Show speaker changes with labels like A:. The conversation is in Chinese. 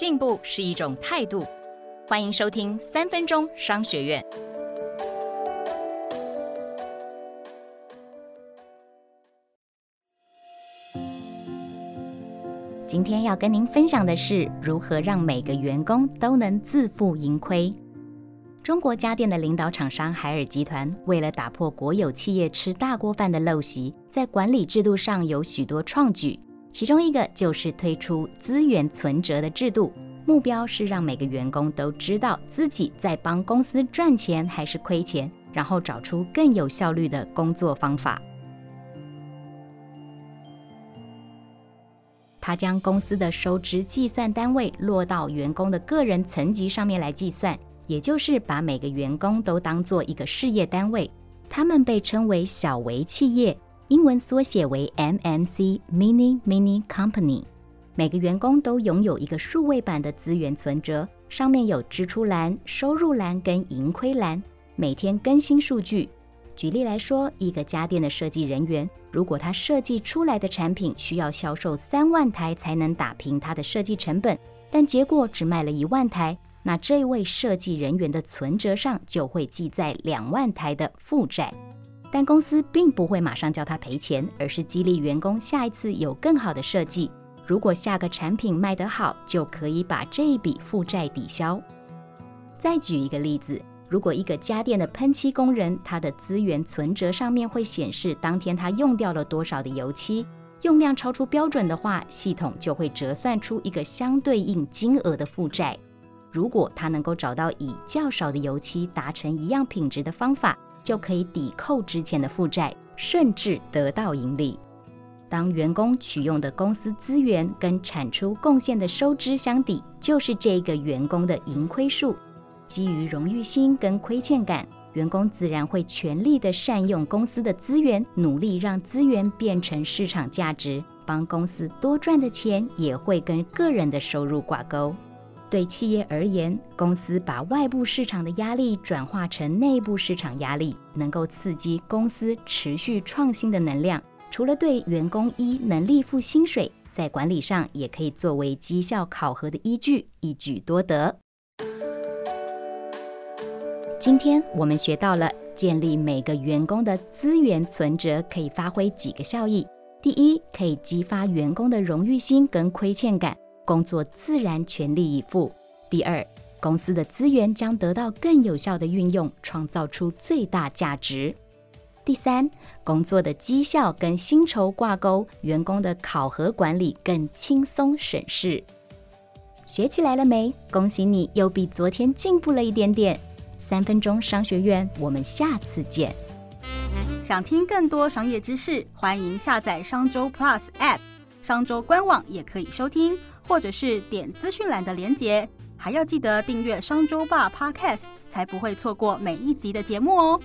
A: 进步是一种态度。欢迎收听三分钟商学院。今天要跟您分享的是如何让每个员工都能自负盈亏。中国家电的领导厂商海尔集团，为了打破国有企业吃大锅饭的陋习，在管理制度上有许多创举。其中一个就是推出资源存折的制度，目标是让每个员工都知道自己在帮公司赚钱还是亏钱，然后找出更有效率的工作方法。他将公司的收支计算单位落到员工的个人层级上面来计算，也就是把每个员工都当做一个事业单位，他们被称为小微企业。英文缩写为 MMC（Mini Mini Company）。每个员工都拥有一个数位版的资源存折，上面有支出栏、收入栏跟盈亏栏，每天更新数据。举例来说，一个家电的设计人员，如果他设计出来的产品需要销售三万台才能打平他的设计成本，但结果只卖了一万台，那这位设计人员的存折上就会记载两万台的负债。但公司并不会马上叫他赔钱，而是激励员工下一次有更好的设计。如果下个产品卖得好，就可以把这一笔负债抵消。再举一个例子，如果一个家电的喷漆工人，他的资源存折上面会显示当天他用掉了多少的油漆，用量超出标准的话，系统就会折算出一个相对应金额的负债。如果他能够找到以较少的油漆达成一样品质的方法，就可以抵扣之前的负债，甚至得到盈利。当员工取用的公司资源跟产出贡献的收支相抵，就是这个员工的盈亏数。基于荣誉心跟亏欠感，员工自然会全力的善用公司的资源，努力让资源变成市场价值，帮公司多赚的钱也会跟个人的收入挂钩。对企业而言，公司把外部市场的压力转化成内部市场压力，能够刺激公司持续创新的能量。除了对员工一能力付薪水，在管理上也可以作为绩效考核的依据，一举多得。今天我们学到了建立每个员工的资源存折可以发挥几个效益：第一，可以激发员工的荣誉心跟亏欠感。工作自然全力以赴。第二，公司的资源将得到更有效的运用，创造出最大价值。第三，工作的绩效跟薪酬挂钩，员工的考核管理更轻松省事。学起来了没？恭喜你，又比昨天进步了一点点。三分钟商学院，我们下次见。
B: 想听更多商业知识，欢迎下载商周 Plus App，商周官网也可以收听。或者是点资讯栏的连结，还要记得订阅商周霸 Podcast，才不会错过每一集的节目哦。